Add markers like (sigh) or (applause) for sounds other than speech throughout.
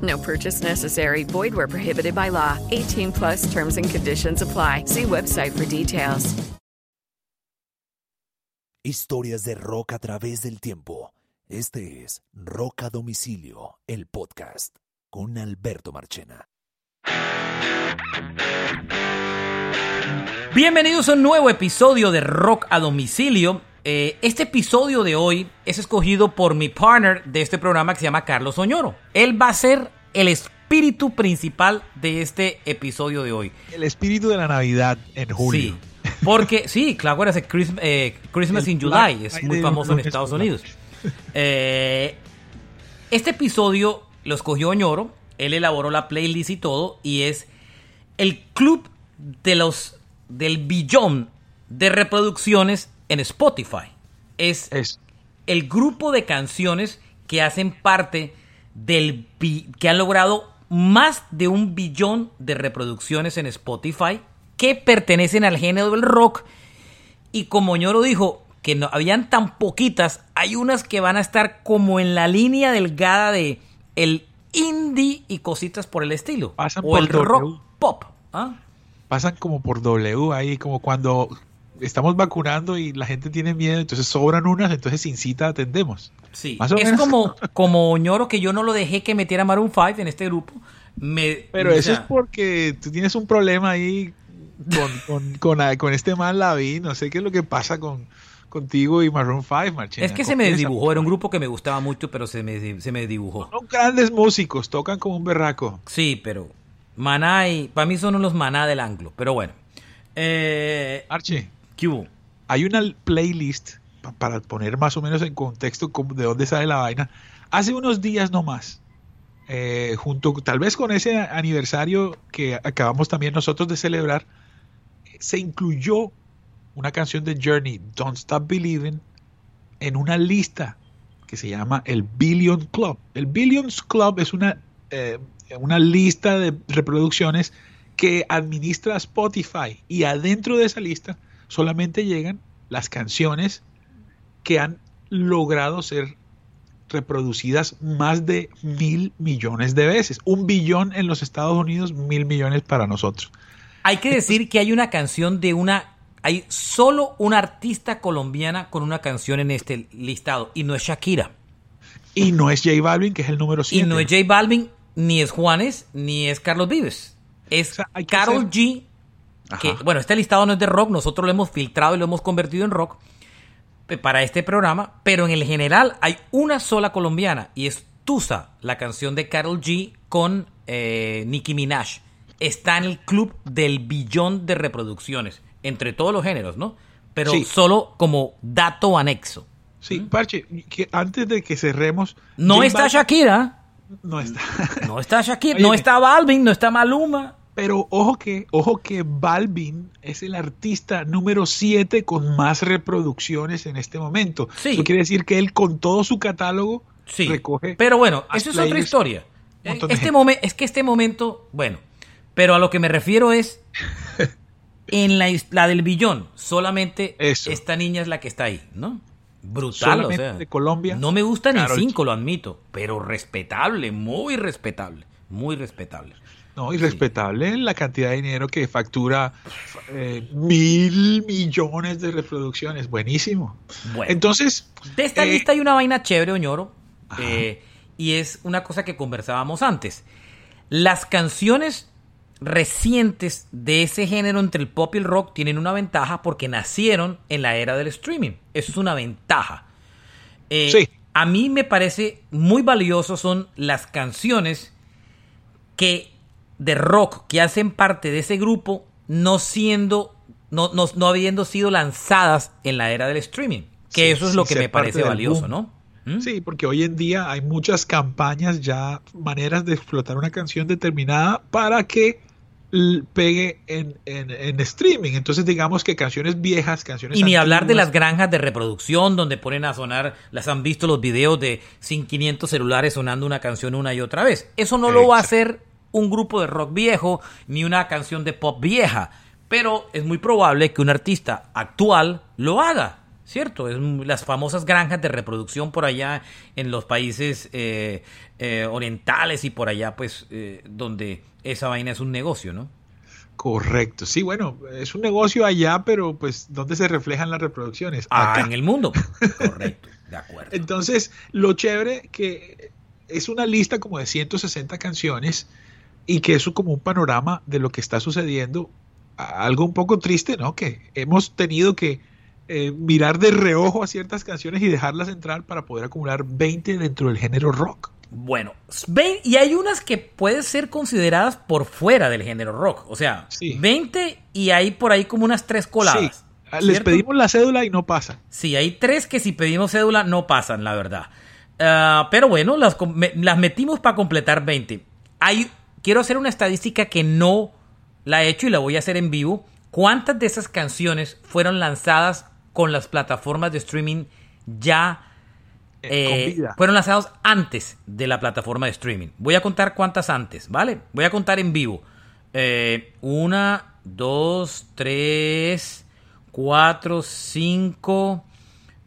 No purchase necessary. Void where prohibited by law. 18 plus terms and conditions apply. See website for details. Historias de rock a través del tiempo. Este es Rock a Domicilio, el podcast, con Alberto Marchena. Bienvenidos a un nuevo episodio de Rock a Domicilio. Eh, este episodio de hoy es escogido por mi partner de este programa que se llama Carlos Oñoro. Él va a ser el espíritu principal de este episodio de hoy. El espíritu de la Navidad en julio. Sí, porque, sí, claro, era Christmas, eh, Christmas in July, es muy famoso en Estados Unidos. Eh, este episodio lo escogió Oñoro, él elaboró la playlist y todo, y es el club de los del billón de reproducciones en Spotify. Es, Es. el grupo de canciones que hacen parte del que han logrado más de un billón de reproducciones en Spotify que pertenecen al género del rock y como Ñoro dijo que no habían tan poquitas, hay unas que van a estar como en la línea delgada de el indie y cositas por el estilo Pasan o por el rock pop. ¿ah? Pasan como por W ahí, como cuando estamos vacunando y la gente tiene miedo, entonces sobran unas, entonces sin cita atendemos. Sí, Más o es menos. como (laughs) como Ñoro que yo no lo dejé que metiera Maroon 5 en este grupo. Me, Pero eso sea, es porque tú tienes un problema ahí con, con, con, con este man Lavín, no sé qué es lo que pasa con contigo y Maroon 5, Marchena. Es que se me desdibujó, era un grupo que me gustaba mucho, pero se me, se me desdibujó. Son grandes músicos, tocan como un berraco. Sí, pero Maná y... Para mí son los Maná del anglo, pero bueno. Eh, Archie, Hay una playlist pa- para poner más o menos en contexto de dónde sale la vaina. Hace unos días nomás, eh, junto tal vez con ese aniversario que acabamos también nosotros de celebrar, se incluyó una canción de Journey, Don't Stop Believing, en una lista que se llama el Billion Club. El Billions Club es una, eh, una lista de reproducciones que administra Spotify y adentro de esa lista solamente llegan las canciones que han logrado ser reproducidas más de mil millones de veces. Un billón en los Estados Unidos, mil millones para nosotros. Hay que decir que hay una canción de una... Hay solo una artista colombiana con una canción en este listado, y no es Shakira. Y no es J Balvin, que es el número Y 7. no es J Balvin, ni es Juanes, ni es Carlos Vives. Es O sea, Carol G. Que, bueno, este listado no es de rock, nosotros lo hemos filtrado y lo hemos convertido en rock para este programa, pero en el general hay una sola colombiana y es Tusa, la canción de Carol G con eh, Nicki Minaj. Está en el club del billón de reproducciones, entre todos los géneros, ¿no? Pero Sí. solo como dato anexo. Sí, Parche, que antes de que cerremos. No está Shakira, No está. no está (laughs) Shakira, Oye, no está Balvin, no está Maluma. Pero ojo que, ojo que Balvin es el artista número 7 con más reproducciones en este momento. Sí. Eso quiere decir que él con todo su catálogo Sí, recoge. pero bueno, eso es otra historia. Este gente. momen- es que este momento, bueno, pero a lo que me refiero es (laughs) en la, la del billón, solamente Eso. esta niña es la que está ahí, ¿no? Brutal, Solamente o sea. de Colombia. No me gusta ni G. cinco, lo admito, pero respetable, muy respetable, muy respetable. No, y respetable la cantidad de dinero que factura eh, mil millones de reproducciones. Buenísimo. Bueno. Entonces, De esta eh, lista hay una vaina chévere, Oñoro. eh, y es una cosa que conversábamos antes. Las canciones recientes de ese género entre el pop y el rock tienen una ventaja porque nacieron en la era del streaming. Eso es una ventaja. Sí. A mí me parece muy valioso son las canciones que de rock que hacen parte de ese grupo no siendo no, no, no habiendo sido lanzadas en la era del streaming. Que Sí, eso es lo que me parece valioso, boom. ¿no? ¿Mm? Sí, porque hoy en día hay muchas campañas ya, maneras de explotar una canción determinada para que pegue en, en- en streaming. Entonces digamos que canciones viejas, canciones Y ni hablar de las granjas de reproducción donde ponen a sonar, las han visto los videos de sin 500 celulares sonando una canción una y otra vez. Eso no lo va a hacer un grupo de rock viejo ni una canción de pop vieja, pero es muy probable que un artista actual lo haga. ¿Cierto? Es las famosas granjas de reproducción por allá en los países eh, eh, orientales y por allá, pues, eh, donde esa vaina es un negocio, ¿no? Correcto. Sí, bueno, es un negocio allá, pero pues ¿dónde se reflejan las reproducciones? Ah, Acá. en el mundo. (laughs) Correcto, de acuerdo. Entonces, lo chévere que es una lista como de 160 canciones y que eso como un panorama de lo que está sucediendo. Algo un poco triste, ¿no? Que hemos tenido que eh, mirar de reojo a ciertas canciones y dejarlas entrar para poder acumular 20 dentro del género rock. Bueno, y hay unas que pueden ser consideradas por fuera del género rock. O sea, Sí. 20 y hay por ahí como unas tres coladas. Sí, Ah, les ¿cierto? pedimos la cédula y no pasa. Sí, hay tres que si pedimos cédula no pasan, la verdad. Ah, pero bueno, las, las metimos para completar 20. Hay, quiero hacer una estadística que no la he hecho y la voy a hacer en vivo. ¿Cuántas de esas canciones fueron lanzadas con las plataformas de streaming ya Eh, eh, fueron lanzados antes de la plataforma de streaming. Voy a contar cuántas antes, ¿vale? Voy a contar en vivo. Eh, una, dos, tres, cuatro, cinco,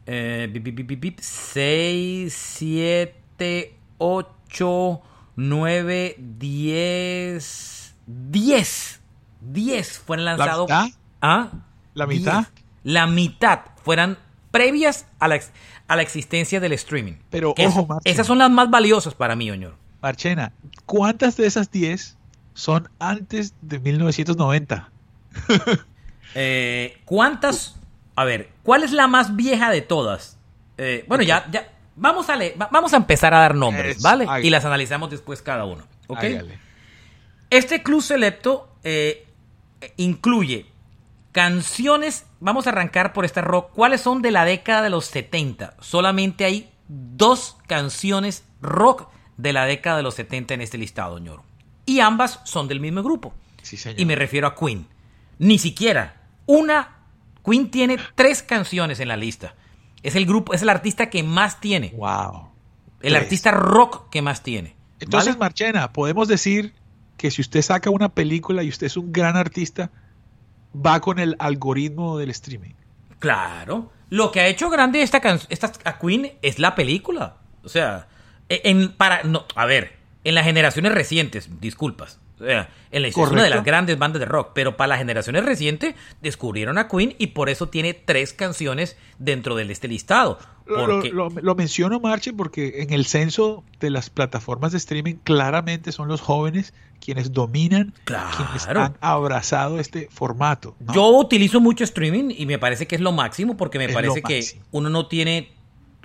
eh, bip, bip, bip, seis, siete, ocho, nueve, diez, diez. Diez fueron ¿La lanzados. mitad? ¿Ah? ¿La mitad? Diez. La mitad fueran previas a la, a la existencia del streaming. Pero, Que ojo, es- esas son las más valiosas para mí, Oñor. Marchena, ¿cuántas de esas 10 son antes de 1990? (laughs) Eh, ¿Cuántas? A ver, ¿cuál es la más vieja de todas? Eh, bueno, ya, ya. Vamos a, vamos a empezar a dar nombres, ¿vale? Y las analizamos después cada uno. ¿ok? Este club selecto eh, incluye canciones. Vamos a arrancar por esta rock. ¿Cuáles son de la década de los 70? Solamente hay dos canciones rock de la década de los 70 en este listado, ñoro. Y ambas son del mismo grupo. Sí, señor. Y me refiero a Queen. Ni siquiera una. Queen tiene tres canciones en la lista. Es el grupo, es el artista que más tiene. Wow. El artista rock que más tiene. Entonces, ¿vale? Marchena, podemos decir que si usted saca una película y usted es un gran artista, va con el algoritmo del streaming. Claro. Lo que ha hecho grande esta canción, esta a Queen es la película. O sea, e- en para no, a ver, en las generaciones recientes, disculpas. En la historia es una de las grandes bandas de rock, pero para las generaciones recientes descubrieron a Queen y por eso tiene tres canciones dentro de este listado. Lo, Porque lo- lo menciono, Marche, porque en el censo de las plataformas de streaming claramente son los jóvenes quienes dominan, quienes han abrazado este formato. ¿no? Yo utilizo mucho streaming y me parece que es lo máximo porque me Es parece que máximo. uno no tiene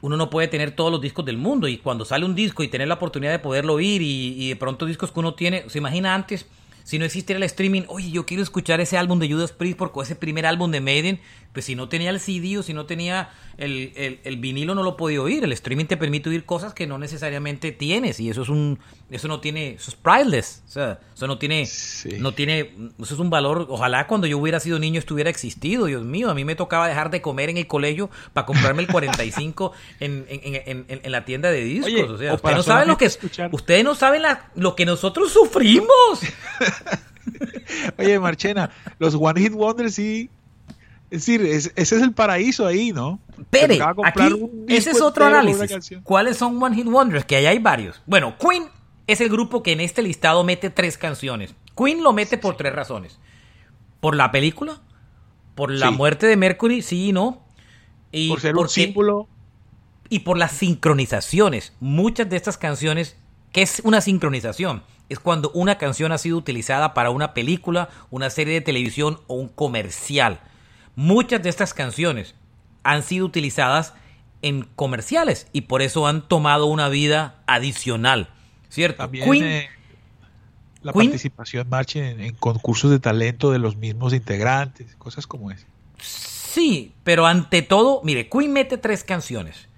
uno no puede tener todos los discos del mundo y cuando sale un disco y tener la oportunidad de poderlo oír y, y de pronto discos que uno tiene, se imagina antes si no existiera el streaming, oye, yo quiero escuchar ese álbum de Judas Priest porque ese primer álbum de Maiden, pues si no tenía el CD o si no tenía el, el- el vinilo no lo podía oír. El streaming te permite oír cosas que no necesariamente tienes y eso es un, eso no tiene, eso es priceless, o sea, eso no tiene, Sí. no tiene, eso es un valor. Ojalá cuando yo hubiera sido niño estuviera existido, Dios mío, a mí me tocaba dejar de comer en el colegio para comprarme el 45 (laughs) en, en, en, en- en la tienda de discos. Oye, o sea, ustedes no saben lo que escuchar- ustedes no saben la- lo que nosotros sufrimos. (laughs) Oye, Marchena, los One Hit Wonders sí. Es decir, es- ese es el paraíso ahí, ¿no? Pere, aquí ese es otro análisis. ¿Cuáles son One Hit Wonders? Que ahí hay varios. Bueno, Queen es el grupo que en este listado mete tres canciones. Queen lo mete por tres razones. Por la película, por la Sí. muerte de Mercury, sí y no. Y Por ser un símbolo. y por las sincronizaciones. Muchas de estas canciones ¿Qué es una sincronización? Es cuando una canción ha sido utilizada para una película, una serie de televisión o un comercial. Muchas de estas canciones han sido utilizadas en comerciales y por eso han tomado una vida adicional, ¿cierto? También Queen, eh, la Queen- participación en, en concursos de talento de los mismos integrantes, cosas como esa. sí, pero ante todo, mire, Queen mete tres canciones.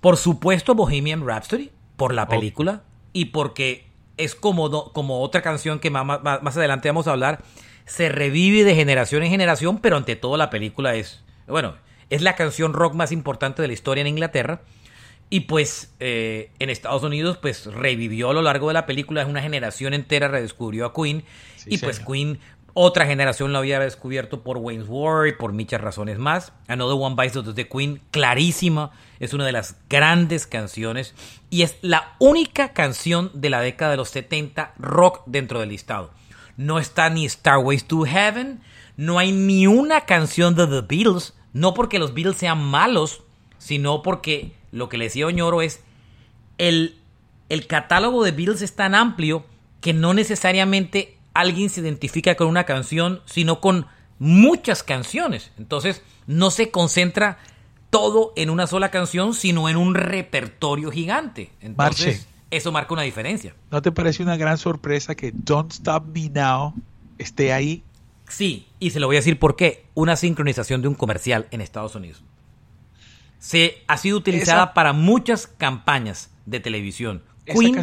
Por supuesto Bohemian Rhapsody, por la Oh. película y porque es como, como otra canción que ma- ma- más, adelante vamos a hablar, se revive de generación en generación, pero ante todo la película es, bueno, es la canción rock más importante de la historia en Inglaterra. Y pues eh, en Estados Unidos pues revivió a lo largo de la película, una generación entera redescubrió a Queen Sí, y pues. Queen otra generación lo había descubierto por Wayne's War y por muchas razones más. Another One Bites the Dust de Queen, clarísima, es una de las grandes canciones y es la única canción de la década de los 70 rock dentro del listado. No está ni Starways to Heaven, no hay ni una canción de The Beatles, no porque los Beatles sean malos, sino porque lo que le decía Oñoro es el, el catálogo de Beatles es tan amplio que no necesariamente alguien se identifica con una canción, sino con muchas canciones. Entonces, no se concentra todo en una sola canción, sino en un repertorio gigante. Entonces, Marche. eso marca una diferencia. ¿No te parece una gran sorpresa que Don't Stop Me Now esté ahí? Sí, y se lo voy a decir por qué. Una sincronización de un comercial en Estados Unidos. Se ha sido utilizada Esa- para muchas campañas de televisión. Queen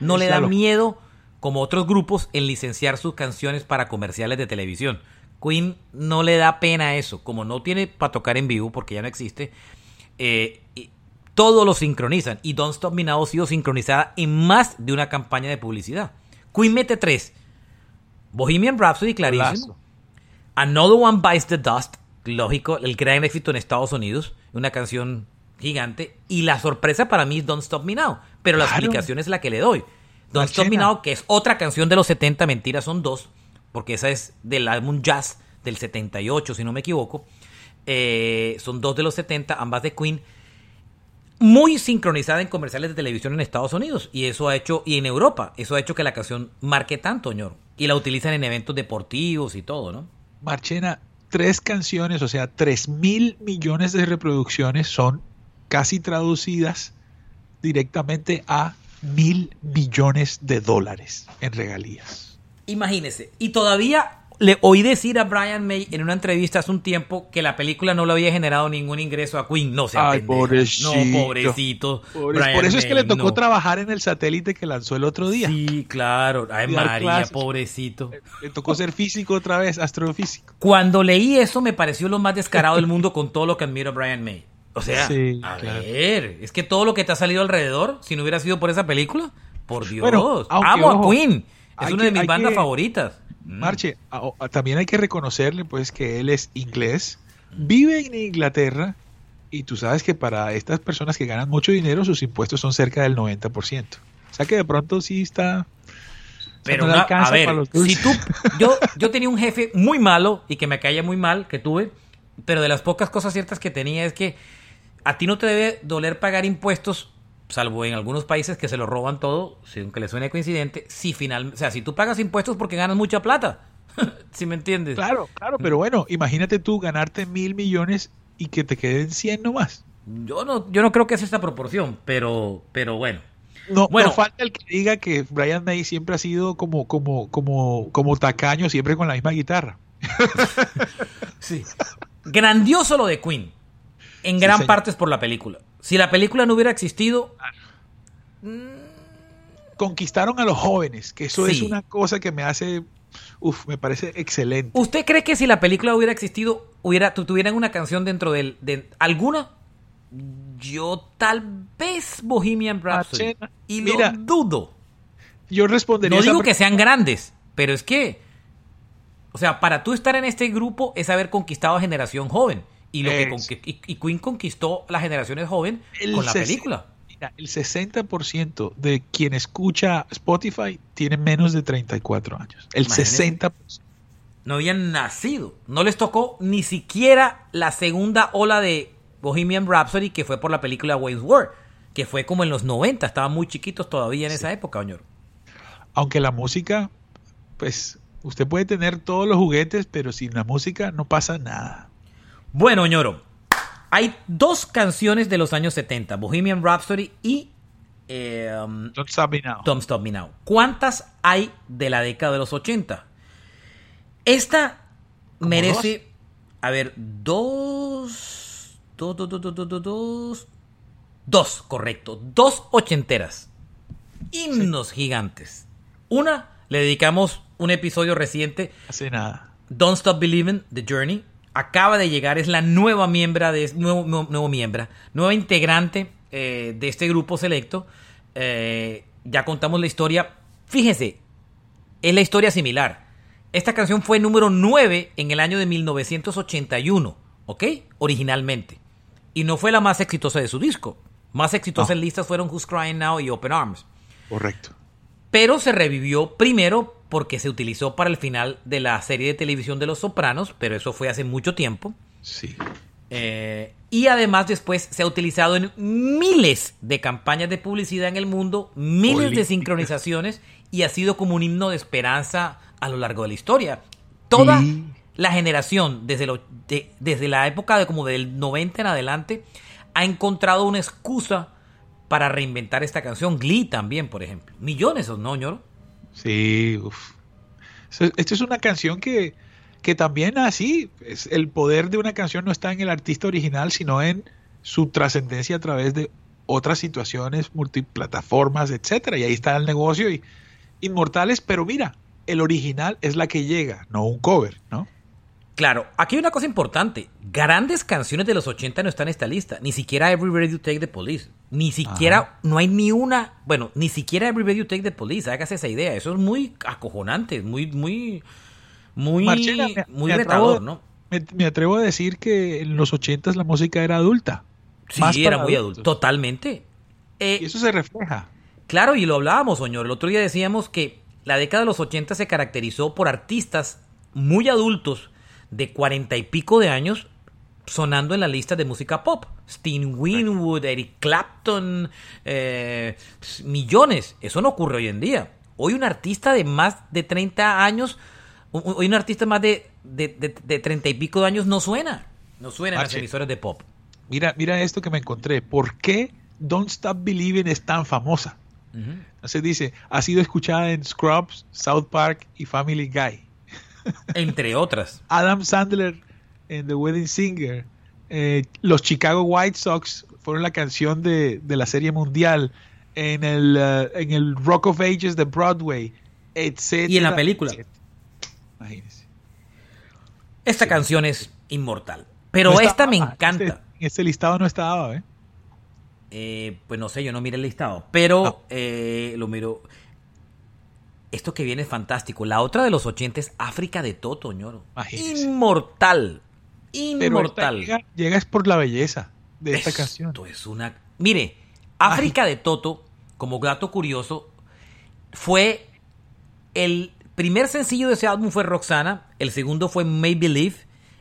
no le da miedo, como otros grupos, en licenciar sus canciones para comerciales de televisión. Queen no le da pena eso, como no tiene para tocar en vivo porque ya no existe. eh, todo lo sincronizan y Don't Stop Me Now ha sido sincronizada en más de una campaña de publicidad. Queen mete tres. Bohemian Rhapsody, clarísimo. Another One Bites the Dust, lógico, el gran éxito en Estados Unidos, una canción gigante. Y la sorpresa para mí es Don't Stop Me Now, pero la explicación es la que le doy. Don't Stop Me. Now, que es otra canción de los 70, mentiras, son dos, porque esa es del álbum Jazz del 78, si no me equivoco. Eh, son dos de los 70, ambas de Queen muy sincronizada en comerciales de televisión en Estados Unidos y eso ha hecho y en Europa eso ha hecho que la canción marque tanto ñoro y la utilizan en eventos deportivos y todo no Marchena, tres canciones, o sea, tres mil millones de reproducciones son casi traducidas directamente a mil millones de dólares en regalías. imagínese y todavía le oí decir a Brian May en una entrevista hace un tiempo que la película no le había generado ningún ingreso a Queen no sea Ay, pobrecito. no pobrecito Por, Brian por eso es que le tocó no. trabajar en el satélite que lanzó el otro día. sí claro ay María clases. pobrecito Le tocó ser físico otra vez, astrofísico. Cuando leí eso me pareció lo más descarado del mundo con todo lo que admiro a Brian May. O sea, Sí, a claro. ver, es que todo lo que te ha salido alrededor, si no hubiera sido por esa película, por Dios, Bueno, aunque, amo ojo, a Queen, es una que- de mis bandas que- favoritas. Mm. Marche, a- a- también hay que reconocerle pues que él es inglés, vive en Inglaterra y tú sabes que para estas personas que ganan mucho dinero sus impuestos son cerca del 90%. O sea que de pronto sí está... Pero no una- a ver, para los si dulces. tú, (laughs) yo, yo tenía un jefe muy malo y que me caía muy mal, que tuve, pero de las pocas cosas ciertas que tenía es que a ti no te debe doler pagar impuestos, salvo en algunos países que se lo roban todo, si- aunque le suene coincidente, si final, o sea, si tú pagas impuestos porque ganas mucha plata, (laughs) si me entiendes? Claro, claro, pero bueno, imagínate tú ganarte mil millones y que te queden 100 nomás. Yo no, yo no creo que es esta proporción, pero, pero bueno. No, Bueno. no falta el que diga que Brian May siempre ha sido como, como, como, como tacaño, siempre con la misma guitarra. (laughs) Sí. Grandioso lo de Queen. En gran parte es por la película. Si la película no hubiera existido, Conquistaron a los jóvenes, que eso es una cosa que me hace, uf, me parece excelente. ¿usted cree que si la película hubiera existido, hubiera, tu- tuvieran una canción dentro del, de alguna? Yo tal vez Bohemian Rhapsody. Machena. Y Mira, lo dudo. Yo respondería No digo que sean grandes, pero es que, o sea, para tú estar en este grupo es haber conquistado a generación joven. Y, lo que y, y Queen conquistó las generaciones joven el con la película. Mira, el 60% de quien escucha Spotify tiene menos de 34 años. El Imagínese. 60%. No habían nacido. No les tocó ni siquiera la segunda ola de Bohemian Rhapsody que fue por la película Wayne's World. que fue como en los 90, estaban muy chiquitos todavía en esa época, Oñoro. Aunque la música, pues usted puede tener todos los juguetes, pero sin la música no pasa nada. Bueno, ñoro, hay dos canciones de los años 70, Bohemian Rhapsody y em, Don't Stop Me Now. ¿Cuántas hay de la década de los 80? Esta merece, a ver, dos, dos, dos, dos, dos, dos, dos, correcto, dos ochenteras, himnos gigantes. Una le dedicamos un episodio reciente. Hace nada. Don't Stop Believing, The Journey, Acaba de llegar, es la nueva miembra de nuevo, nuevo, nuevo miembra, nueva integrante eh, de este grupo selecto. Eh, ya contamos la historia. Fíjese, es la historia similar. Esta canción fue número 9 en el año de 1981, ¿ok? Originalmente. Y no fue la más exitosa de su disco. Más exitosas No. en listas fueron Who's Crying Now y Open Arms Correcto. pero se revivió primero porque se utilizó para el final de la serie de televisión de Los Sopranos, pero eso fue hace mucho tiempo. Sí. Eh, y además después se ha utilizado en miles de campañas de publicidad en el mundo, miles de sincronizaciones y ha sido como un himno de esperanza a lo largo de la historia. Toda la generación, desde, lo- de- desde la época de como del 90 en adelante, ha encontrado una excusa para reinventar esta canción. Glee también, por ejemplo. Millones, ¿o no, ñoro? Sí, uf. So, Esto es una canción que, que también así, es, el poder de una canción no está en el artista original, sino en su trascendencia a través de otras situaciones, multiplataformas, etcétera. Y ahí está el negocio y inmortales, pero mira, el original es la que llega, no un cover, ¿no? Claro, aquí hay una cosa importante. Grandes canciones de los 80 no están en esta lista. Ni siquiera Every Breath You Take the Police. Ni siquiera, no hay ni una, bueno, ni siquiera Every Breath You Take the Police. Hágase esa idea. Eso es muy acojonante, muy, muy, muy, me- muy me retador, atrevo- ¿no? Me, me atrevo a decir que en los ochentas la música era adulta. Sí, Más era para muy adulto. Totalmente. Eh, Y eso se refleja. Claro, y lo hablábamos, señor. El otro día decíamos que la década de los 80 se caracterizó por artistas muy adultos de cuarenta y pico de años sonando en la lista de música pop. Steen Winwood, Eric Clapton, eh, millones. Eso no ocurre hoy en día. Hoy un artista de más de 30 años, hoy un artista más de, de, de, de 30 y pico de años no suena. No suena en las emisoras de pop. Mira, mira esto que me encontré. ¿Por qué Don't Stop Believing es tan famosa? Ujú. Entonces dice, ha sido escuchada en Scrubs, South Park y Family Guy. Entre otras. Adam Sandler en The Wedding Singer. Eh, los Chicago White Sox fueron la canción de, de la Serie Mundial. En el, eh, en el Rock of Ages de Broadway, etc. Y en la película. Imagínense. Esta canción es inmortal. Pero No esta estaba- me Este, encanta. en este listado no estaba, ¿eh? Eh, pues no sé, yo no miré el listado. Pero No. eh, lo miro. Esto que viene es fantástico. La otra de los 80 es África de Toto, ñoro. Inmortal. Inmortal. llega, llega es por la belleza de esta Esto canción. es una. Mire, África de Toto, como dato curioso, fue el primer sencillo de ese álbum fue Roxana, el segundo fue May Believe,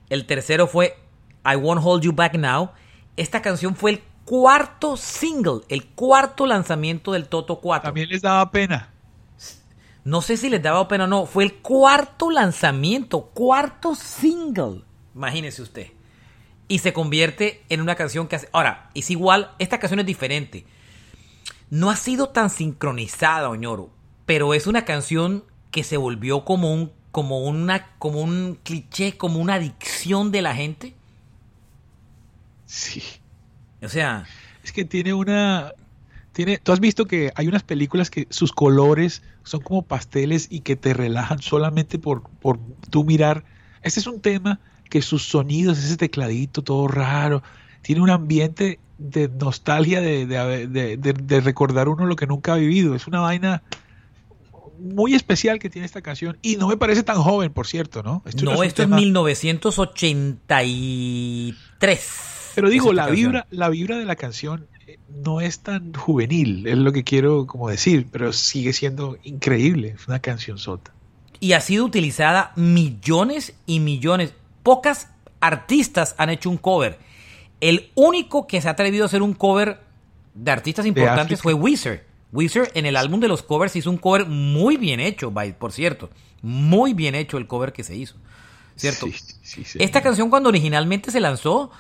el tercero fue I Won't Hold You Back Now. Esta canción fue el cuarto single, el cuarto lanzamiento del Toto 4. También les daba pena. No sé si les daba pena o no, fue el cuarto lanzamiento, cuarto single. Imagínese usted. Y se convierte en una canción que hace... Ahora, es igual, esta canción es diferente. No ha sido tan sincronizada, Oñoro, pero es una canción que se volvió como un, como una, como un cliché, como una adicción de la gente. Sí. O sea, Es que tiene una. Tiene, Tú has visto que hay unas películas que sus colores son como pasteles y que te relajan solamente por, por tú mirar. Este es un tema que sus sonidos, ese tecladito todo raro, tiene un ambiente de nostalgia, de, de- de- recordar uno lo que nunca ha vivido. Es una vaina muy especial que tiene esta canción y no me parece tan joven, por cierto, ¿no? no, es un esto es tema- 1983. Pero digo, la canción. vibra, la vibra de la canción no es tan juvenil, es lo que quiero como decir, pero sigue siendo increíble, es una canción sota. y ha sido utilizada millones y millones. Pocas artistas han hecho un cover. El único que se ha atrevido a hacer un cover de artistas importantes fue Weezer. Weezer en el álbum de los covers hizo un cover muy bien hecho, por cierto. Muy bien hecho el cover que se hizo. ¿Cierto? Esta canción cuando originalmente se lanzó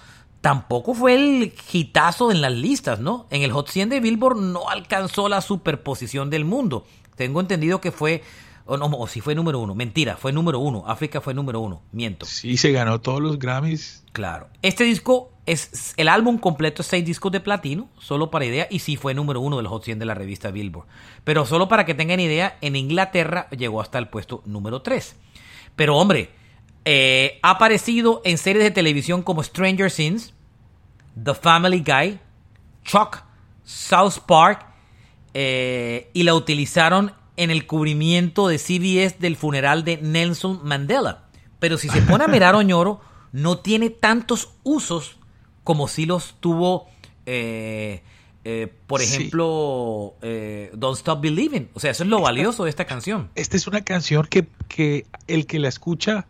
tampoco fue el hitazo en las listas, ¿no? En el Hot 100 de Billboard no alcanzó la superposición del mundo. Tengo entendido que fue o no, o si fue número uno. Mentira, fue número uno. África fue número uno. Miento. Sí, se ganó todos los Grammys. Claro. Este disco es el álbum completo, es seis discos de platino, solo para idea, y sí fue número uno del Hot 100 de la revista Billboard. Pero solo para que tengan idea, en Inglaterra llegó hasta el puesto número 3. Pero hombre, eh, ha aparecido en series de televisión como Stranger Things, The Family Guy, Chuck, South Park, eh, y la utilizaron en el cubrimiento de CBS del funeral de Nelson Mandela. Pero si se pone a mirar Oñoro, no tiene tantos usos como si los tuvo, eh, eh, por ejemplo, eh, Don't Stop Believing. O sea, eso es lo valioso de esta canción. Esta es una canción que, que el que la escucha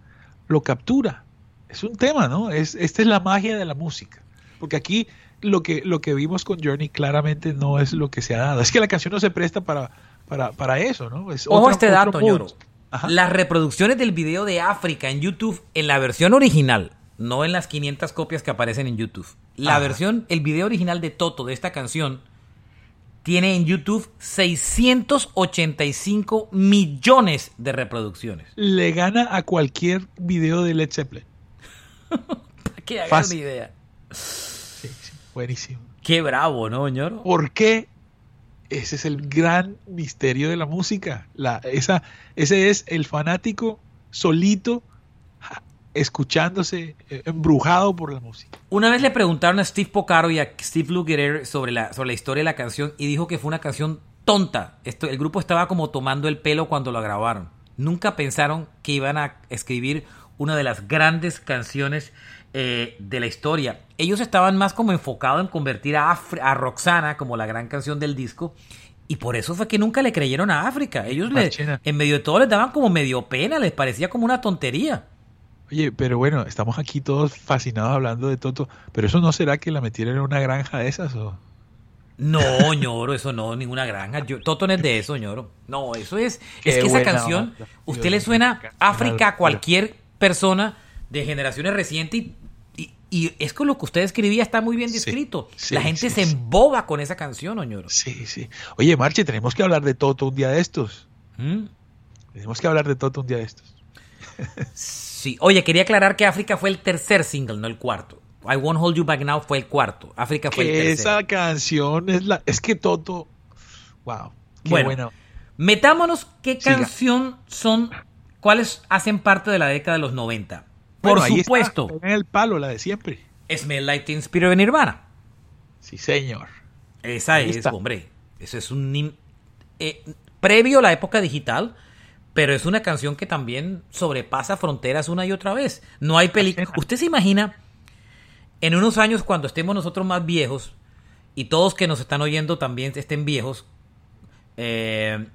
lo captura. Es un tema, ¿no? Es, esta es la magia de la música. Porque aquí lo que, lo que vimos con Journey claramente no es lo que se ha dado. Es que la canción no se presta para, para, para eso, ¿no? Es Ojo este dato, ñoro. Las reproducciones del video de África en YouTube en la versión original, no en las 500 copias que aparecen en YouTube. La versión, el video original de Toto de esta canción tiene en YouTube 685 millones de reproducciones. Le gana a cualquier video de Led Zeppelin. (laughs) Para que hagan una idea. Sí, sí, buenísimo. Qué bravo, ¿no, ñoro? ¿Por qué ese es el gran misterio de la música. La, esa, ese es el fanático solito escuchándose, eh, embrujado por la música. Una vez le preguntaron a Steve Pocaro y a Steve Lukather sobre la, sobre la historia de la canción y dijo que fue una canción tonta. Esto, el grupo estaba como tomando el pelo cuando lo grabaron. Nunca pensaron que iban a escribir una de las grandes canciones eh, de la historia. Ellos estaban más como enfocados en convertir a, a Roxana como la gran canción del disco. Y por eso fue que nunca le creyeron a África. Ellos le, en medio de todo les daban como medio pena, les parecía como una tontería. Oye, pero bueno, estamos aquí todos fascinados hablando de Toto, pero eso no será que la metieron en una granja de esas o... No, ñoro, eso no, ninguna granja. Toto no es de eso, ñoro. No, eso es... es que esa canción, usted le suena África a cualquier persona de generaciones recientes y y es con lo que usted escribía, está muy bien descrito. la gente se emboba con esa canción, Oñoro. Sí, sí. Oye, Marche, tenemos que hablar de Toto un día de estos. ¿Mm? Tenemos que hablar de Toto un día de estos. (laughs) sí. Oye, quería aclarar que África fue el tercer single, no el cuarto. I Won't Hold You Back Now fue el cuarto. África fue el tercer. Esa canción es la. Es que Toto. Wow. Qué bueno. Metámonos qué canción son. ¿Cuáles hacen parte de la década de los 90? Por supuesto. en el palo, la de siempre. Smell Like Teen Spirit de Nirvana. Sí, señor. Esa es, hombre. Ese es un. Eh, previo a la época digital, pero es una canción que también sobrepasa fronteras una y otra vez. No hay película. Usted se imagina en unos años cuando estemos nosotros más viejos y todos que nos están oyendo también estén viejos eh,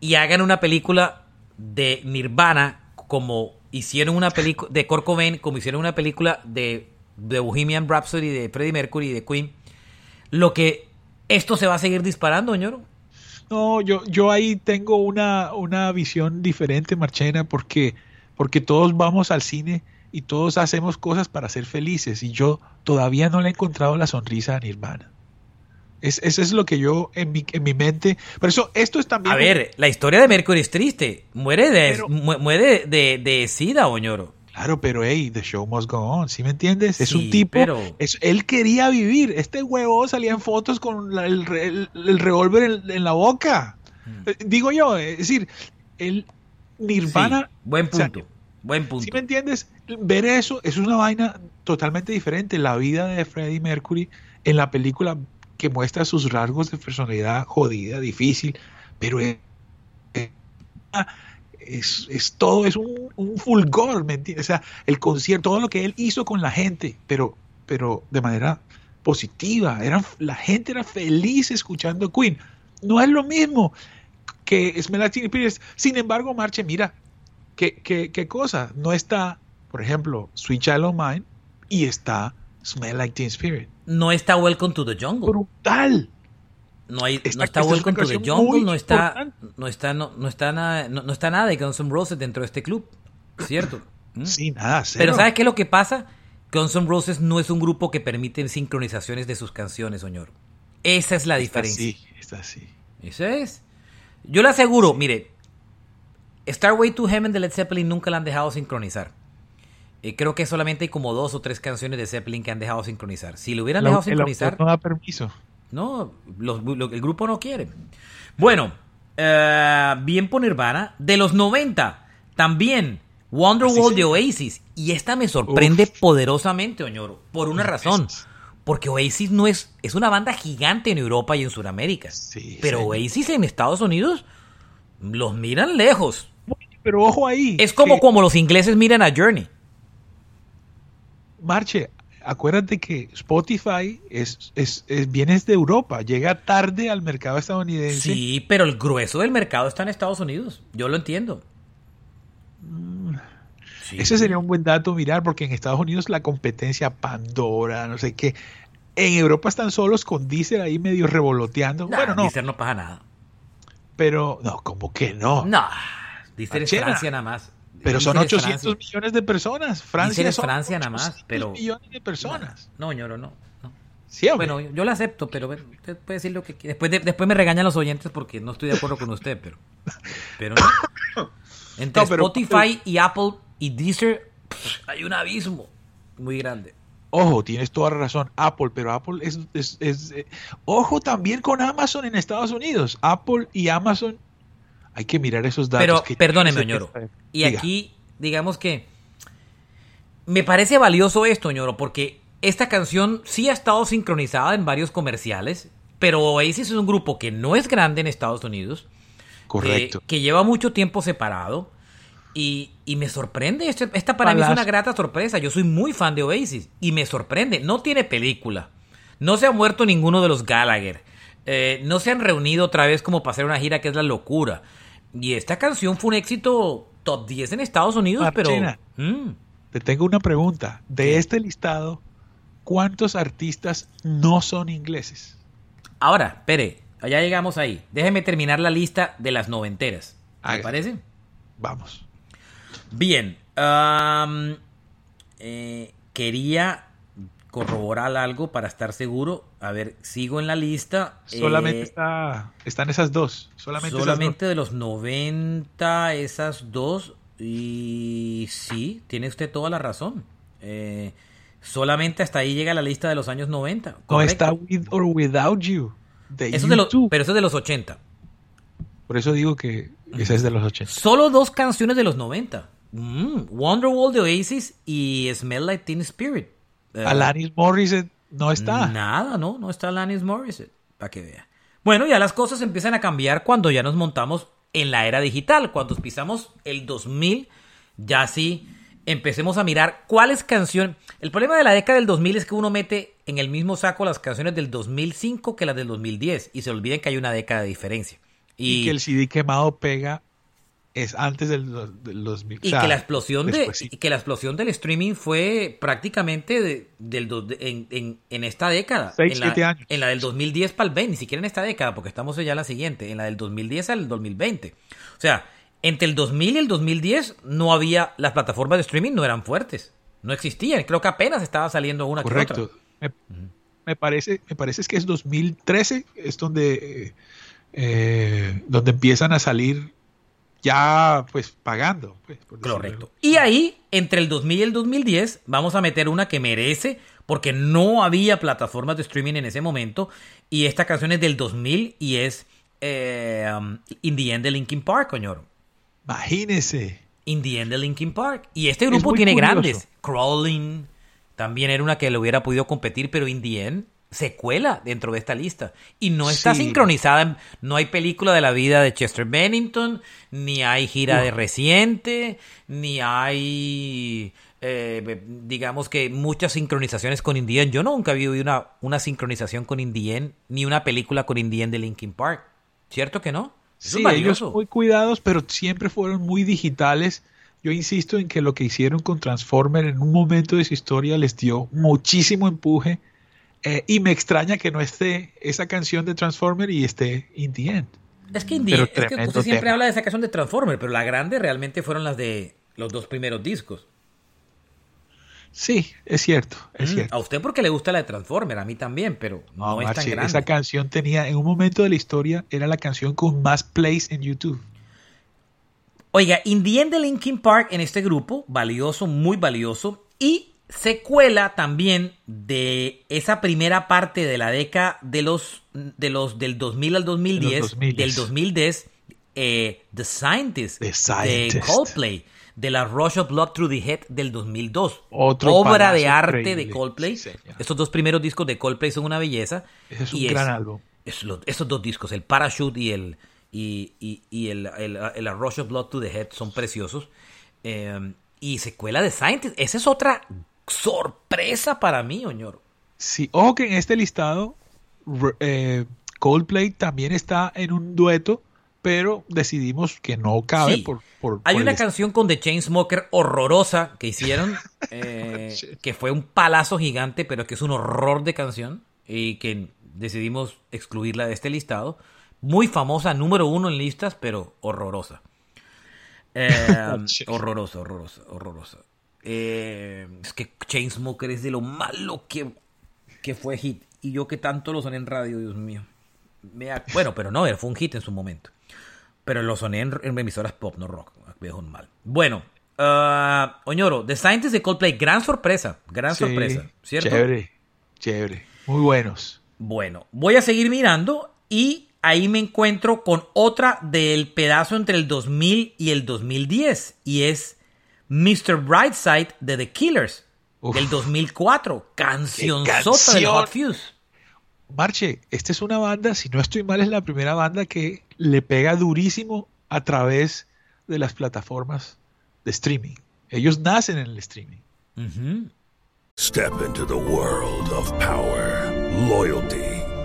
y hagan una película de Nirvana como hicieron una película de Kurt como hicieron una película de, de Bohemian Rhapsody, de Freddie Mercury y de Queen, lo que esto se va a seguir disparando, ñoro. No, yo, yo ahí tengo una, una visión diferente, Marchena, porque, porque todos vamos al cine y todos hacemos cosas para ser felices y yo todavía no le he encontrado la sonrisa a Nirvana. Es, eso es lo que yo en mi, en mi mente. Por eso, esto es también. A ver, la historia de Mercury es triste. Muere de, muere de, de, sida, Oñoro. Claro, pero hey, the show must go on, ¿sí me entiendes? Es un tipo, es, él quería vivir. Este huevo salía en fotos con el, el, revólver en, la boca. Mm. Eh, digo yo, es decir, el Nirvana. buen punto, buen punto. ¿Sí me entiendes? Ver eso es una vaina totalmente diferente. La vida de Freddie Mercury en la película que muestra sus rasgos de personalidad jodida, difícil, pero es, es, todo, es un, fulgor, ¿me entiendes? O sea, el concierto, todo lo que él hizo con la gente, pero, pero de manera positiva, eran, la gente era feliz escuchando Queen. No es lo mismo que Smell Like Sin embargo, Marche, mira, ¿qué, qué, qué cosa? No está, por ejemplo, Sweet Child of Mine y está Smell Like Teen Spirit. No está Welcome to the Jungle. Brutal. No, hay, Esta- no está Welcome to the Jungle, no está, no está, no, no está nada, no, no está nada de Guns N' Roses dentro de este club, ¿cierto? ¿Mm? Sí, nada, cero. Pero ¿sabes qué es lo que pasa? Guns N' Roses no es un grupo que permite sincronizaciones de sus canciones, señor. Esa es la Está diferencia. está así. Esa es. Yo le aseguro, mire, Starway to Heaven de Led Zeppelin nunca la han dejado sincronizar. Eh, creo que solamente hay como dos o tres canciones de Zeppelin que han dejado sincronizar. Si lo hubieran La- dejado sincronizar, no da permiso. No, los- lo- el grupo no quiere. Bueno, eh, bien por Nirvana. De los 90, también Wonderwall Así de. Oasis. Y esta me sorprende poderosamente, Oñoro, por una razón. Porque Oasis no es, es una banda gigante en Europa y en Sudamérica. Sí, pero. Oasis en Estados Unidos los miran lejos. Pero ojo ahí. Es como que- como los ingleses miran a Journey. Marche, acuérdate que Spotify es, es, es- viene de Europa, llega tarde al mercado estadounidense. Sí, pero el grueso del mercado está en Estados Unidos. Yo lo entiendo. Sí. Ese sería un buen dato mirar, porque en Estados Unidos la competencia Pandora, no sé qué. En Europa están solos con Deezer ahí medio revoloteando. Nah, bueno, no, Deezer no pasa nada. pero no, como que no. No, Deezer es. Francia nada más. Pero son Deezer es 800 Francia. millones de personas. Francia es Francia nada más, 800 pero- millones de personas. No, ñoro, no. no. Sí. Bueno, yo lo acepto, pero usted puede decir lo que quiera. Después, de- después me regañan los oyentes porque no estoy de acuerdo con usted, pero. Pero no. (coughs) Entre No, pero- Spotify y Apple y Deezer pff, hay un abismo muy grande. Ojo, tienes toda la razón, Apple, pero Apple es... es- es, eh, ojo también con Amazon en Estados Unidos. Apple y Amazon, hay que mirar esos datos. Pero que- perdóneme, ese- ñoro. Y Diga. aquí, digamos que me parece valioso esto, ñoro, porque esta canción sí ha estado sincronizada en varios comerciales, pero Oasis es un grupo que no es grande en Estados Unidos, Correcto. eh, que lleva mucho tiempo separado. Y, y me sorprende, este- esta para mí es una grata sorpresa. Yo soy muy fan de Oasis y me sorprende. No tiene película, no se ha muerto ninguno de los Gallagher, eh, no se han reunido otra vez como para hacer una gira que es la locura. Y esta canción fue un éxito top 10 en Estados Unidos, pero... Marchena. Mm, Te tengo una pregunta. De este listado, ¿cuántos artistas no son ingleses? Ahora, espere, ya llegamos ahí. Déjeme terminar la lista de las noventeras. ¿Me parece? Vamos. Bien. eh, quería corroborar algo para estar seguro. A ver, sigo en la lista. Solamente Eh, está, están esas dos. Solamente, esas de los 90, esas dos. Y sí, tiene usted toda la razón. Eh, solamente hasta ahí llega la lista de los años 90. dos. No está With or Without You. De Eso es de los, U2. pero eso es de los 80. Por eso digo que esa es de los 80. Solo dos canciones de los 90. Mm, Wonderwall de Oasis y Smell Like Teen Spirit. Eh, Alanis Morissette no está. Nada, no, no está Alanis Morissette, para que vea. Bueno, ya las cosas empiezan a cambiar cuando ya nos montamos en la era digital, cuando pisamos el 2000, ya sí empecemos a mirar cuáles canciones... El problema de la década del 2000 es que uno mete en el mismo saco las canciones del 2005 que las del 2010 y se olviden que hay una década de diferencia. Y, que el CD quemado pega es antes del, del 2000. y o sea, que la explosión de sí. y que la explosión del streaming fue prácticamente de- del do- de- en, en- en esta década Seis, en, la, años. en la del 2010 para el 20 ni siquiera en esta década porque estamos ya en la siguiente en la del 2010 al 2020 o sea entre el 2000 y el 2010 no había las plataformas de streaming no eran fuertes no existían creo que apenas estaba saliendo una que Correcto. otra Me, me parece, me parece que es 2013, es donde, eh, donde empiezan a salir ya pues pagando. pues, por. Correcto. Y ahí, entre el 2000 y el 2010, vamos a meter una que merece, porque no había plataformas de streaming en ese momento. Y esta canción es del 2000 y es eh, um, In the End de Linkin Park, coño. Imagínese. In the End de Linkin Park. Y este Es grupo tiene curioso. grandes. Crawling también era una que le hubiera podido competir, pero In the End se cuela dentro de esta lista. Y no está Sí. sincronizada. no hay película de la vida de Chester Bennington, ni hay gira de reciente, ni hay. eh, digamos que muchas sincronizaciones con Indien. Yo nunca había oído una, una sincronización con Indien, ni una película con Indien de Linkin Park. ¿Cierto que no? Eso Sí, es ellos muy cuidados, pero siempre fueron muy digitales. Yo insisto en que lo que hicieron con Transformer en un momento de su historia les dio muchísimo empuje Eh, y me extraña que no esté esa canción de Transformer y esté In the End. Es que, Indie, es que usted siempre habla de esa canción de Transformer, pero la grande realmente fueron las de los dos primeros discos. Sí, es cierto, es Mm, cierto. A usted porque le gusta la de Transformer, a mí también, pero no, es tan grande. esa canción tenía, en un momento de la historia, era la canción con más plays en YouTube. Oiga, In the End de Linkin Park en este grupo, valioso, muy valioso, y secuela también de esa primera parte de la década de los, de los del 2000 al 2010, De los 2010. del 2010, eh, The Scientist, The de. Coldplay, de la Rush of Blood Through the Head del 2002. Otro Obra de arte increíble. de Coldplay. Sí. Estos dos primeros discos de Coldplay son una belleza. Ese es un y gran álbum. es esos dos discos, el Parachute y el y, y- y el, el, el Rush of Blood to the Head son preciosos. Eh, y secuela de Scientist, esa es otra sorpresa para mí, Oñoro. Sí, ojo que en este listado eh, Coldplay también está en un dueto, pero decidimos que no cabe Sí. por, por- Hay por una el- canción con The Chainsmoker horrorosa que hicieron, (laughs) eh, que fue un palazo gigante, pero que es un horror de canción y que decidimos excluirla de este listado. Muy famosa, número uno en listas, pero horrorosa. (laughs) Eh, horrorosa, horrorosa, horrorosa. Eh, es que Chainsmoker es de lo malo que, que fue hit. Y yo que tanto lo soné en radio, Dios mío. Me Bueno, pero no, fue un hit en su momento. Pero lo soné en, en emisoras pop, no rock. Viejo mal. Bueno, ah, Oñoro, The Scientist de Coldplay, gran sorpresa, gran Sí, sorpresa, ¿cierto? Chévere, chévere. Muy buenos. Bueno, voy a seguir mirando y ahí me encuentro con otra del pedazo entre el 2000 y el 2010 y es Mr. Brightside de The Killers Uf. del 2004, canción ¡Qué sota canción! Hot Fuse. Marche, esta es una banda, si no estoy mal, es la primera banda que le pega durísimo a través de las plataformas de streaming. Ellos nacen en el streaming. Step into the world of power, loyalty,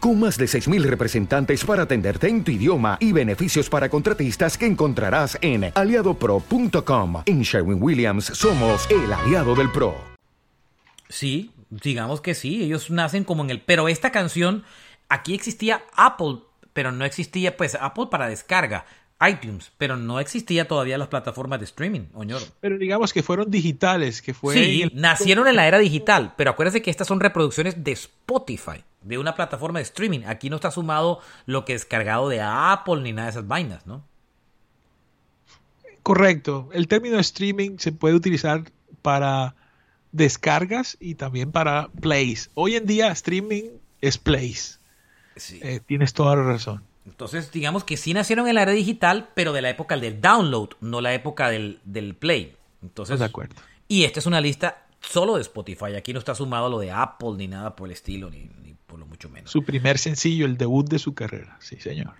con más de 6.000 representantes para atenderte en tu idioma y beneficios para contratistas que encontrarás en aliadopro.com. En Sherwin Williams somos el aliado del PRO. Sí, digamos que sí, ellos nacen como en el... Pero esta canción, aquí existía Apple, pero no existía, pues, Apple para descarga, iTunes, pero no existía todavía las plataformas de streaming, Oñoro. Pero digamos que fueron digitales, que fue... Sí, el- nacieron en la era digital, pero acuérdense que estas son reproducciones de Spotify, de una plataforma de streaming. Aquí no está sumado lo que es cargado de Apple ni nada de esas vainas, ¿no? Correcto. El término streaming se puede utilizar para descargas y también para plays. Hoy en día streaming es plays. Sí. Eh, tienes toda la razón. Entonces, digamos que sí nacieron en la era digital, pero de la época del download, no la época del, del play. Entonces, de acuerdo. Y esta es una lista solo de Spotify. Aquí no está sumado lo de Apple ni nada por el estilo, ni, ni por lo mucho menos. Su primer sencillo, el debut de su carrera. Sí, señor.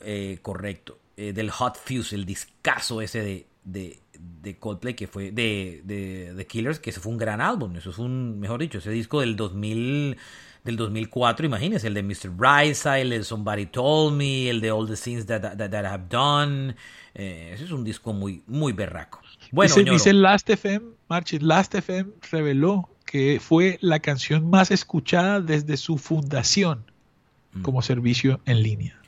Eh, correcto. Eh, del Hot Fuse, el discazo ese de, de, de Coldplay, que fue de, de, de Killers, que ese fue un gran álbum. Eso fue un, mejor dicho, ese disco del 2000, del 2004, imagínense, el de Mr. Brightside, el de Somebody Told Me, el de All the Things That, that, that I Have Done. Eh, ese es un disco muy, muy berraco. Bueno, dice, Last FM, Marchi, Last FM reveló que fue la canción más escuchada desde su fundación Mm. como servicio en línea.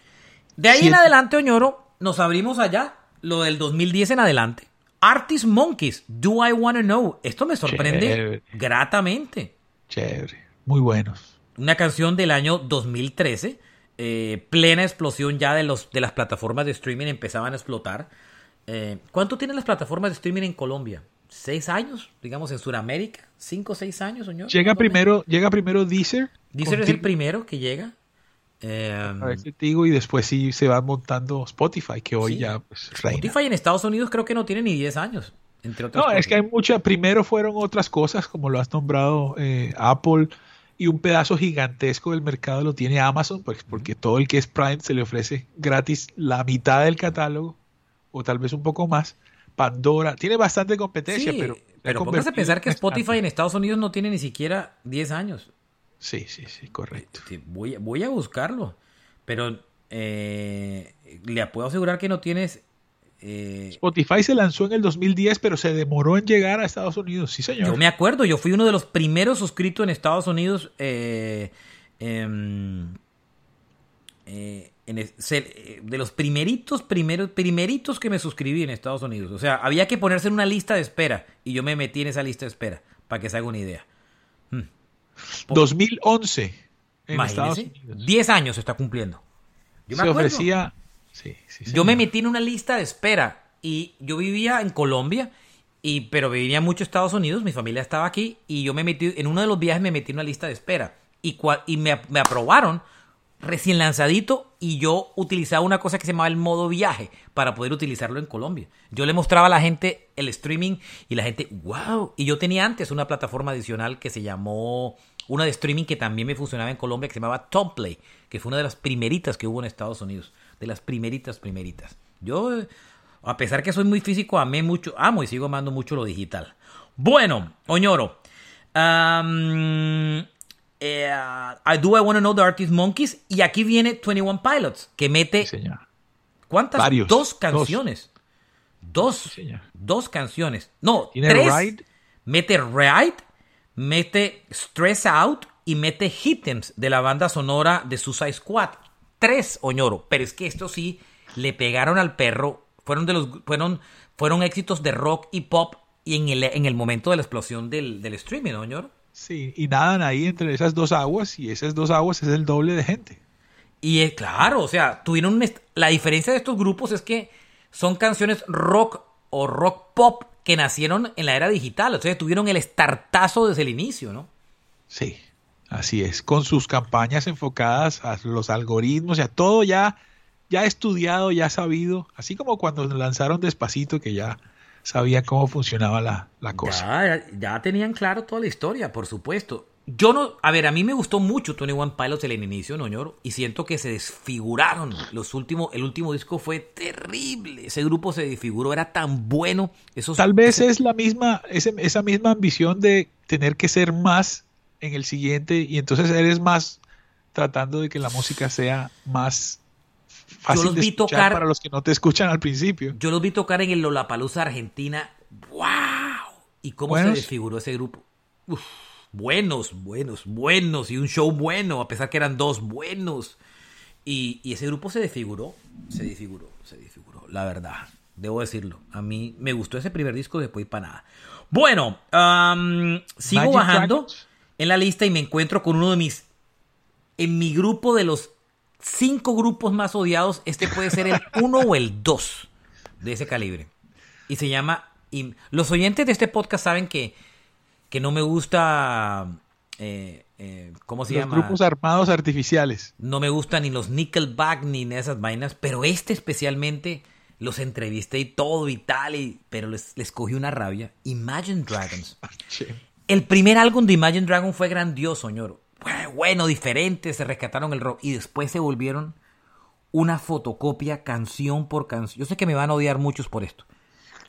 De ahí en adelante, Oñoro, nos abrimos allá, lo del 2010 en adelante. Artist Monkeys, Do I Wanna Know. Esto me sorprende Chévere. gratamente. Chévere. Muy buenos. Una canción del año 2013, eh, plena explosión ya de, los, de las plataformas de streaming empezaban a explotar. Eh, ¿Cuánto tienen las plataformas de streaming en Colombia? ¿Seis años? Digamos en Sudamérica. ¿Cinco o seis años, señor? Llega primero, llega primero Deezer. Deezer es el primero que llega. Eh, a ver si te digo, y después sí se va montando Spotify, que hoy Sí. ya pues, reina. Spotify en Estados Unidos creo que no tiene ni 10 años. Entre otras No, es que hay mucha. Primero fueron otras cosas, como lo has nombrado eh, Apple, y un pedazo gigantesco del mercado lo tiene Amazon, pues, porque todo el que es Prime se le ofrece gratis la mitad del catálogo, o tal vez un poco más. Pandora, tiene bastante competencia, Sí, pero. pero póngase a pensar en que Spotify en Estados Unidos no tiene ni siquiera 10 años. Sí, sí, sí, correcto. Sí, voy, a- voy a buscarlo. Pero eh, le puedo asegurar que no tienes. Eh, Spotify se lanzó en el 2010, pero se demoró en llegar a Estados Unidos. Sí, señor. yo me acuerdo, yo fui uno de los primeros suscritos en Estados Unidos. eh, em, eh, en es- se- de los primeritos, primeros, primeritos que me suscribí en Estados Unidos. O sea, había que ponerse en una lista de espera. Y yo me metí en esa lista de espera. Para que se haga una idea. 2011 en Unidos. 10 años se está cumpliendo. Yo me se acuerdo. ofrecía. Sí, sí, Yo me metí en una lista de espera y yo vivía en Colombia, y, pero vivía mucho en Estados Unidos, mi familia estaba aquí y yo me metí, en uno de los viajes me metí en una lista de espera y, cua- y me, me aprobaron recién lanzadito y yo utilizaba una cosa que se llamaba el modo viaje para poder utilizarlo en Colombia. Yo le mostraba a la gente el streaming y la gente, wow. Y yo tenía antes una plataforma adicional que se llamó, una de streaming que también me funcionaba en Colombia que se llamaba Tomplay, que fue una de las primeritas que hubo en Estados Unidos. De las primeritas, primeritas. Yo, a pesar que soy muy físico, amé mucho, amo y sigo amando mucho lo digital. Bueno, Oñoro. eh, I Do I Wanna Know the Artist Monkeys. Y aquí viene 21 Pilots, que mete. ¿Cuántas? Varios. Dos Dos. canciones. Dos. Dos canciones. No, tres. Ride. Mete Ride, mete Stress Out y mete Hitems de la banda sonora de Suicide Squad. Tres, Oñoro. Pero es que esto sí le pegaron al perro. Fueron, de los, fueron, fueron éxitos de rock y pop y en el, en el momento de la explosión del, del streaming, ¿no, Oñoro? Sí, y nadan ahí entre esas dos aguas, y esas dos aguas es el doble de gente. Y es claro, o sea, tuvieron un la diferencia de estos grupos es que son canciones rock o rock pop que nacieron en la era digital, o sea, tuvieron el startazo desde el inicio, ¿no? Sí, así es, con sus campañas enfocadas a los algoritmos y a todo ya, ya estudiado, ya sabido, así como cuando lanzaron Despacito, que ya sabía cómo funcionaba la, la cosa. Ya, ya tenían claro toda la historia, por supuesto. Yo no, a ver, a mí me gustó mucho Tony One Pilots en el inicio, ¿no? Y siento que se desfiguraron. Los últimos, el último disco fue terrible. Ese grupo se desfiguró, era tan bueno. Esos, Tal vez es la misma, ese- esa misma ambición de tener que ser más en el siguiente, y entonces eres más tratando de que la música sea más fácil los de vi escuchar tocar- para los que no te escuchan al principio. Yo los vi tocar en el Lollapalooza Argentina. ¡Wow! ¿Y cómo Buenos. se desfiguró ese grupo? Uf, buenos, buenos, buenos. Y un show bueno, a pesar que eran dos buenos. Y, y ese grupo se desfiguró. Se desfiguró, se desfiguró. La verdad, debo decirlo. A mí me gustó ese primer disco después para nada. Bueno, am, sigo Magic bajando Dragons. En la lista y me encuentro con uno de mis. En mi grupo de los cinco grupos más odiados, este puede ser el (laughs) uno o el dos de ese calibre. Y se llama. y los oyentes de este podcast saben que, que no me gusta. eh, eh, ¿Cómo se Los llama? grupos armados artificiales. No me gustan ni los Nickelback ni esas vainas, pero este especialmente los entrevisté y todo y tal, y, pero les, les cogí una rabia. Imagine Dragons. (laughs) El primer álbum de Imagine Dragon fue grandioso, ñoro. Bueno, diferente, se rescataron el rock y después se volvieron una fotocopia canción por canción. Yo sé que me van a odiar muchos por esto,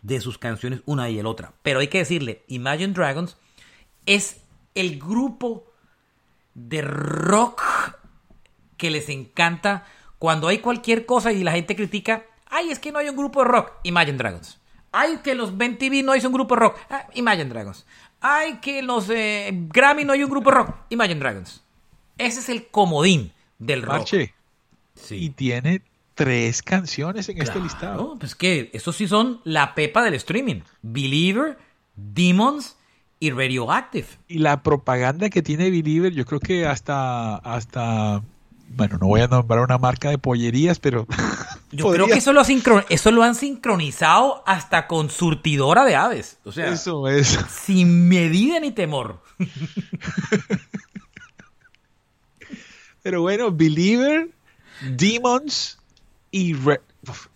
de sus canciones una y el otra, pero hay que decirle, Imagine Dragons es el grupo de rock que les encanta cuando hay cualquier cosa y la gente critica, ay, es que no hay un grupo de rock, Imagine Dragons. Ay, que los 20 TV no hay un grupo rock, ah, Imagine Dragons. Ay, que los eh, Grammy no hay un grupo rock, Imagine Dragons. Ese es el comodín del rock. Marche. Y tiene tres canciones en este listado. No, pues que estos sí son la pepa del streaming. Believer, Demons y Radioactive. Y la propaganda que tiene Believer, yo creo que hasta, hasta, bueno, no voy a nombrar una marca de pollerías, pero... Yo (laughs) creo que eso lo, eso lo han sincronizado hasta con surtidora de aves. O sea, eso es. Sin medida ni temor. (laughs) pero bueno, Believer, Demons y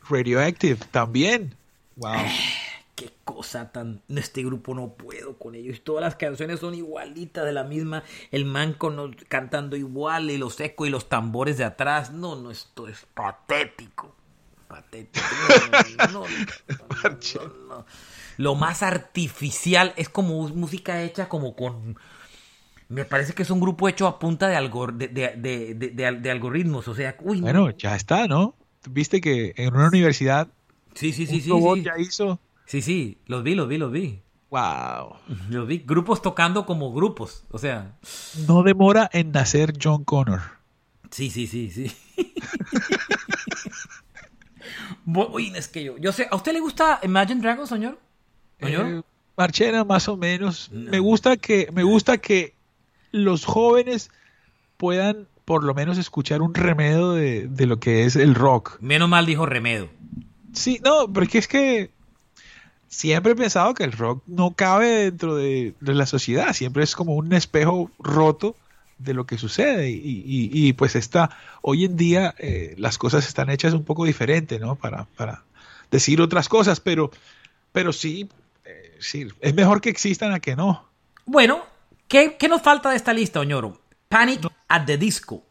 Radioactive también. Wow. (sighs) (laughs) Cosa tan. Este grupo no puedo con ellos. Todas las canciones son igualitas de la misma. El man cantando igual y los ecos y los tambores de atrás. No, no, esto es patético. Patético. No, no, Lo más artificial es como música hecha como con. Me parece que es un grupo hecho a punta de, algor de, de, de, algoritmos. O sea, uy, Bueno, ya está, ¿no? Viste que en una universidad. Sí, sí, sí, un sí. ya hizo. Sí, sí, los vi, los vi, los vi. Wow. Los vi. Grupos tocando como grupos. O sea. No demora en nacer John Connor. Sí, sí, sí, sí. (laughs) Uy, es que yo, yo sé, ¿a usted le gusta Imagine Dragons, señor? ¿Señor? Eh, Marchena, más o menos. Me gusta que, me gusta que los jóvenes puedan por lo menos escuchar un remedio de, lo que es el rock. Menos mal dijo remedio. Sí, no, porque es que siempre he pensado que el rock no cabe dentro de, la sociedad, siempre es como un espejo roto de lo que sucede y, pues está, hoy en día eh, las cosas están hechas un poco diferente, ¿no? Para, para decir otras cosas, pero, pero sí, eh, sí, es mejor que existan a que no. Bueno, ¿qué, qué nos falta de esta lista, Oñoro? Panic at the Disco.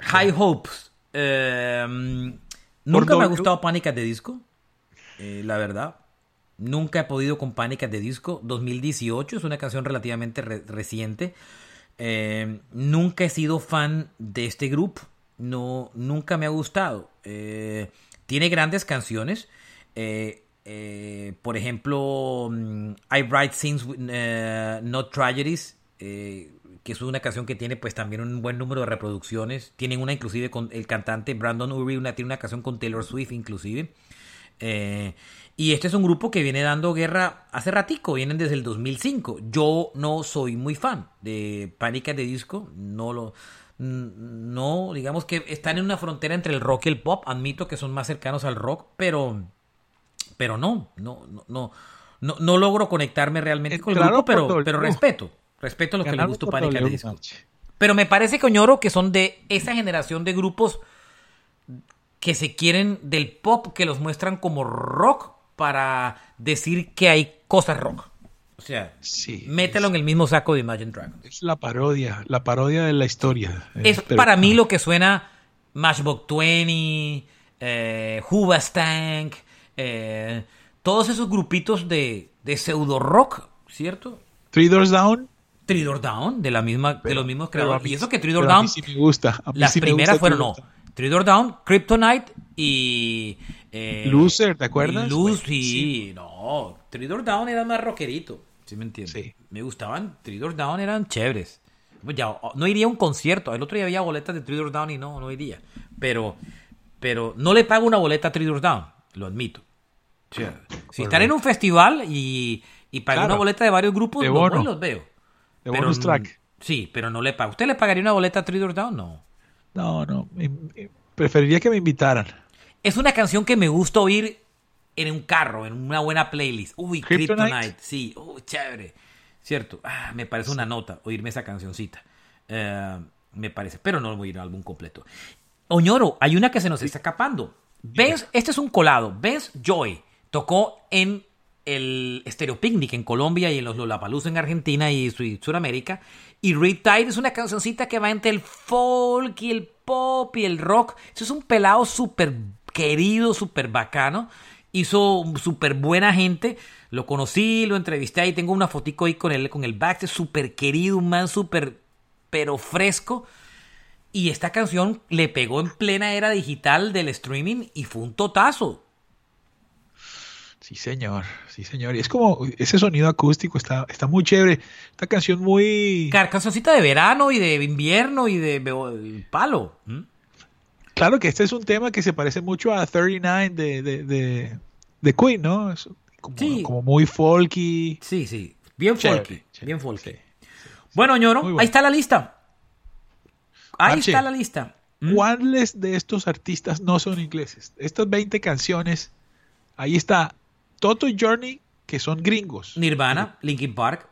High Hopes. Em, nunca me ha gustado Panic at the Disco. Eh, la verdad. Nunca he podido con Panic at the Disco. 2018 es una canción relativamente reciente. Em, nunca he sido fan de este grupo. No, nunca me ha gustado. Eh, tiene grandes canciones. Eh, por ejemplo, mm, I Write Things, Not Tragedies que es una canción que tiene pues también un buen número de reproducciones. Tienen una inclusive con el cantante Brandon Urie, una, tiene una canción con Taylor Swift inclusive. Eh, y este es un grupo que viene dando guerra hace ratico, vienen desde el 2005. Yo no soy muy fan de Pánica de Disco, no lo... No, digamos que están en una frontera entre el rock y el pop. Admito que son más cercanos al rock, pero, pero no, no, no, no, no, logro conectarme realmente con el grupo, pero, pero respeto. Respeto a lo que le gustó Panic! at the Disco. Pero me parece, Coñoro, que son de esa generación de grupos que se quieren del pop, que los muestran como rock para decir que hay cosas rock. O sea, mételo en el mismo saco de Imagine Dragons. Es la parodia, la parodia de la historia. Es para mí lo que suena Matchbox 20, eh, Tank, eh, todos esos grupitos de, de pseudo rock, ¿cierto? Three Doors Down Three Down, de, la misma, de los mismos creadores. y eso que Three Down. A mí sí me gusta. las primeras fueron, no. Three Down, Kryptonite y. Eh, Loser, ¿te acuerdas? Loser, sí, no. Three Down era más rockerito. ¿Sí me entiendes? Sí. Me gustaban. Three Down eran chéveres. Pues ya, no iría a un concierto. El otro día había boletas de Three Down y no, no iría. Pero, pero no le pago una boleta a Three Down, lo admito. si están en un festival y, y pagan una boleta de varios grupos, no los veo pero, track. Sí, pero no le paga. ¿Usted le pagaría una boleta a Three Down? No. No, no. Preferiría que me invitaran. Es una canción que me gusta oír en un carro, en una buena playlist. Uy, Kryptonite. Sí, uy, chévere. Cierto. Ah, me parece una nota oírme esa cancioncita. Eh, me parece, pero no voy a ir al álbum completo. Oñoro, hay una que se nos está escapando. ¿Ves? Este es un colado. ¿Ves? Joy tocó en el Stereo Picnic en Colombia y en los Lollapalooza en Argentina y Sudamérica. Y Reed Tide es una cancioncita que va entre el folk y el pop y el rock. Eso es un pelado súper querido, súper bacano. Hizo súper buena gente. Lo conocí, lo entrevisté ahí. Tengo una fotico ahí con él, con el back. súper querido, un man súper, pero fresco. Y esta canción le pegó en plena era digital del streaming y fue un totazo. Sí, señor, sí, señor. Y es como ese sonido acústico está, está muy chévere. Esta canción muy. Cancioncita de verano y de invierno y de, palo. Claro que este es un tema que se parece mucho a 39 de, de, de, de Queen, ¿no? Es como, Sí. como muy folky. Sí, sí. Bien Chévere, folky. chévere. Bien folky. Bueno, ñoro, bueno. ahí está la lista. Ahí Marche. está la lista. ¿Cuáles de estos artistas no son ingleses? Estas 20 canciones, ahí está Toto y Journey, que son gringos. Nirvana, Linkin Park,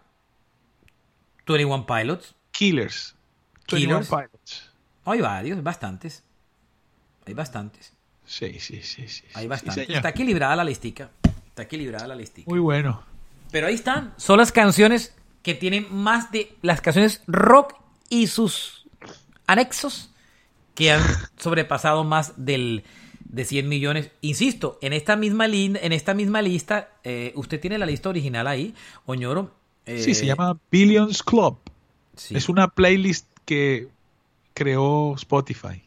21 Pilots. Killers. 21 Killers. Pilots. Hay varios, bastantes. Hay bastantes. Sí, sí, sí, sí. Hay bastantes. Está equilibrada la listica. Está equilibrada la listica. Muy bueno. Pero ahí están. Son las canciones que tienen más de las canciones rock y sus anexos que han (laughs) sobrepasado más del de 100 millones. Insisto, en esta misma, en esta misma lista, eh, usted tiene la lista original ahí, Oñoro. eh, Sí, se llama Billions Club. sí. Es una playlist que creó Spotify.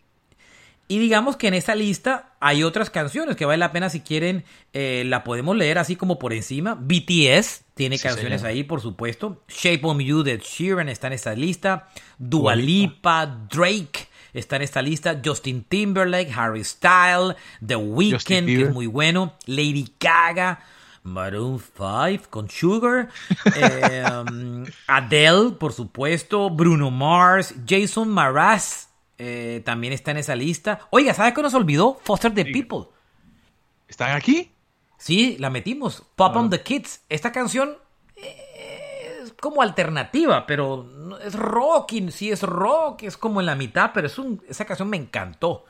Y digamos que en esa lista hay otras canciones que vale la pena si quieren, eh, la podemos leer así como por encima. BTS tiene Sí, canciones señor. ahí, por supuesto. Shape of You de Sheeran está en esta lista. Dua Lipa, Drake está en esta lista. Justin Timberlake, Harry Styles, The Weeknd, que es muy bueno. Lady Gaga. Maroon 5 con Sugar, (laughs) eh, um, Adele, por supuesto, Bruno Mars, Jason Mraz eh, también está en esa lista. Oiga, ¿sabe qué nos olvidó? Foster the People. ¿Están aquí? Sí, la metimos. Pop on the Kids. Esta canción es como alternativa, pero es rock. Y sí es rock, es como en la mitad, pero es un, esa canción me encantó.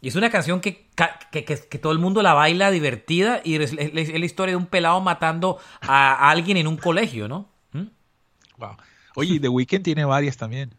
Y es una canción que, que, que- que todo el mundo la baila divertida y es, es- es la historia de un pelado matando a, a alguien en un colegio, ¿no? ¿Mm? Wow. Oye, The Weeknd tiene varias también.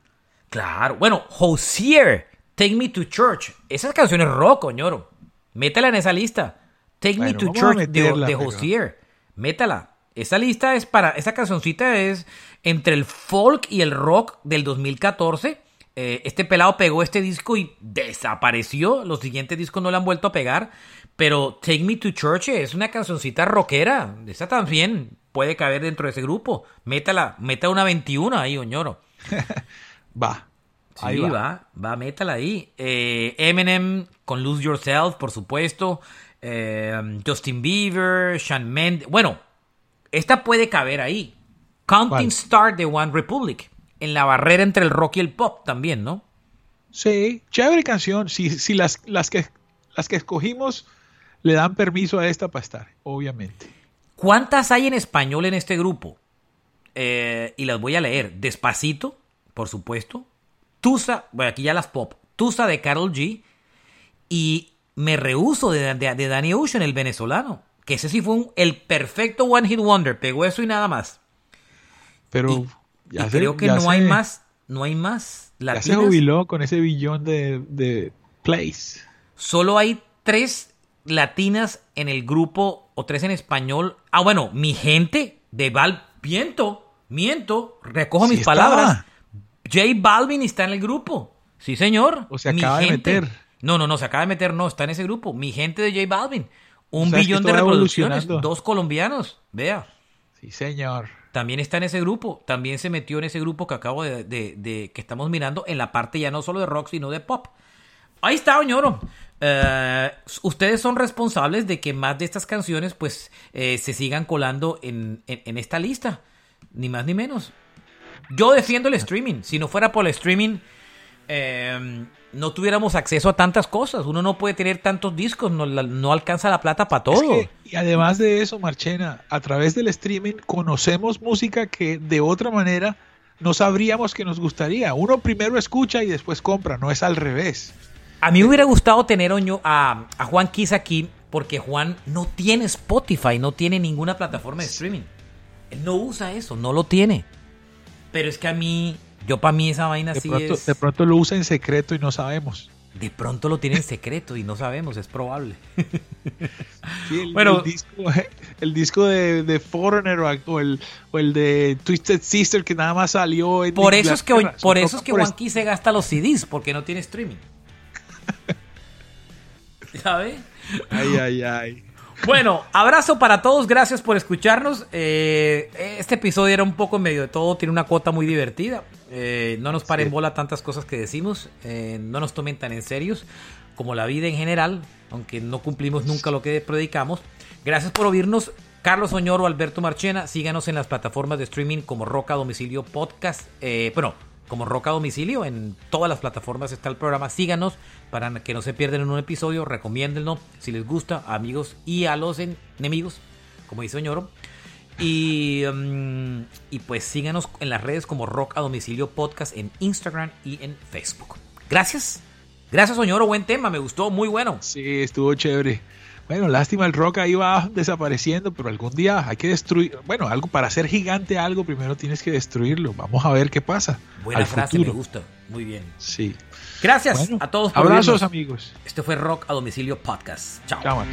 Claro. Bueno, Hosier, Take Me to Church. Esa canción es rock, coñoro. Métela en esa lista. Take Bueno, Me to Church de- meterla, de, Hosier. Métala. Esa lista es para. Esa cancioncita es entre el folk y el rock del 2014. Eh, este pelado pegó este disco y desapareció. Los siguientes discos no le han vuelto a pegar. Pero Take Me to Church es una cancioncita rockera. Esa también puede caber dentro de ese grupo. Métala. Meta una 21 ahí, oñoro. (laughs) Va. Sí, Ahí va. va. va, métala ahí. Eh, Eminem con Lose Yourself, por supuesto. Eh, Justin Bieber, Shawn Mendes. Bueno, esta puede caber ahí. Counting ¿Cuál? Star de One Republic. En la barrera entre el rock y el pop también, ¿no? Sí, chévere canción. Si, si las, las, que, las que escogimos le dan permiso a esta para estar, obviamente. ¿Cuántas hay en español en este grupo? Eh, y las voy a leer. Despacito, por supuesto. Tusa, bueno, aquí ya las pop. Tusa de Carol G. Y me rehuso de, de, de Danny Ocean, el venezolano. Que ese sí fue un- el perfecto One Hit Wonder. Pegó eso y nada más. Pero Y ya se- creo que ya no hay más. No hay más. Ya se latinas. jubiló con ese billón de, de plays. Solo hay tres latinas en el grupo o tres en español. Ah, bueno, mi gente de Val. Miento, miento, recojo Sí mis estaba. palabras. J Balvin está en el grupo. Sí, señor. O se Mi acaba de gente- meter. No, no, no, se acaba de meter, no, está en ese grupo. Mi gente de J Balvin. Un O sea, es que billón de reproducciones. Dos colombianos. Vea. Sí, señor. También está en ese grupo. También se metió en ese grupo que acabo de, de- de- que estamos mirando en la parte ya no solo de rock, sino de pop. Ahí está, Oñoro. Eh, ustedes son responsables de que más de estas canciones pues eh, se sigan colando en, en- en esta lista. Ni más ni menos. Yo defiendo el streaming. Si no fuera por el streaming, eh, no tuviéramos acceso a tantas cosas. Uno no puede tener tantos discos, no, alcanza la plata para todo. Es que, y además de eso, Marchena, a través del streaming conocemos música que de otra manera no sabríamos que nos gustaría. Uno primero escucha y después compra, no es al revés. A mí me hubiera gustado tener a, a Juan Kiss aquí, porque Juan no tiene Spotify, no tiene ninguna plataforma de streaming. Él no usa eso, no lo tiene. Pero es que a mí, yo para mí esa vaina De, sí pronto, es... de pronto lo usa en secreto y no sabemos. De pronto lo tiene en secreto y no sabemos, es probable. (laughs) Sí, el, Bueno. el disco, (laughs) el disco de, de Foreigner o, el, o el de Twisted Sister que nada más salió en Por eso es que, Inglaterra. por eso es que por Juan Kiss se gasta los CDs, porque no tiene streaming. (laughs) ¿Sabe? Ay, ay, ay. Bueno, abrazo para todos, gracias por escucharnos. Eh, este episodio era un poco en medio de todo, tiene una cuota muy divertida. Eh, no nos paren bola tantas cosas que decimos. Eh, no nos tomen tan en serios como la vida en general, aunque no cumplimos nunca lo que predicamos. Gracias por oírnos. Carlos Oñoro, Alberto Marchena, síganos en las plataformas de streaming como Roca Domicilio Podcast. Bueno, como Roca Domicilio, en todas las plataformas está el programa. Síganos para que no se pierdan en un episodio. Recomiéndenlo si les gusta, amigos y a los enemigos, como dice Oñoro. Y, um, y pues síganos en las redes como Rock a Domicilio Podcast en Instagram y en Facebook. Gracias. Gracias, Oñoro. Buen tema. Me gustó. Muy bueno. Sí, estuvo chévere. Bueno, lástima, el rock ahí va desapareciendo, pero algún día hay que destruir. Bueno, algo para ser gigante, algo primero tienes que destruirlo. Vamos a ver qué pasa. Buena frase, me gusta. Muy bien. Sí. Gracias a todos por Abrazos, amigos. Este fue Rock a Domicilio Podcast. Chao. Chao,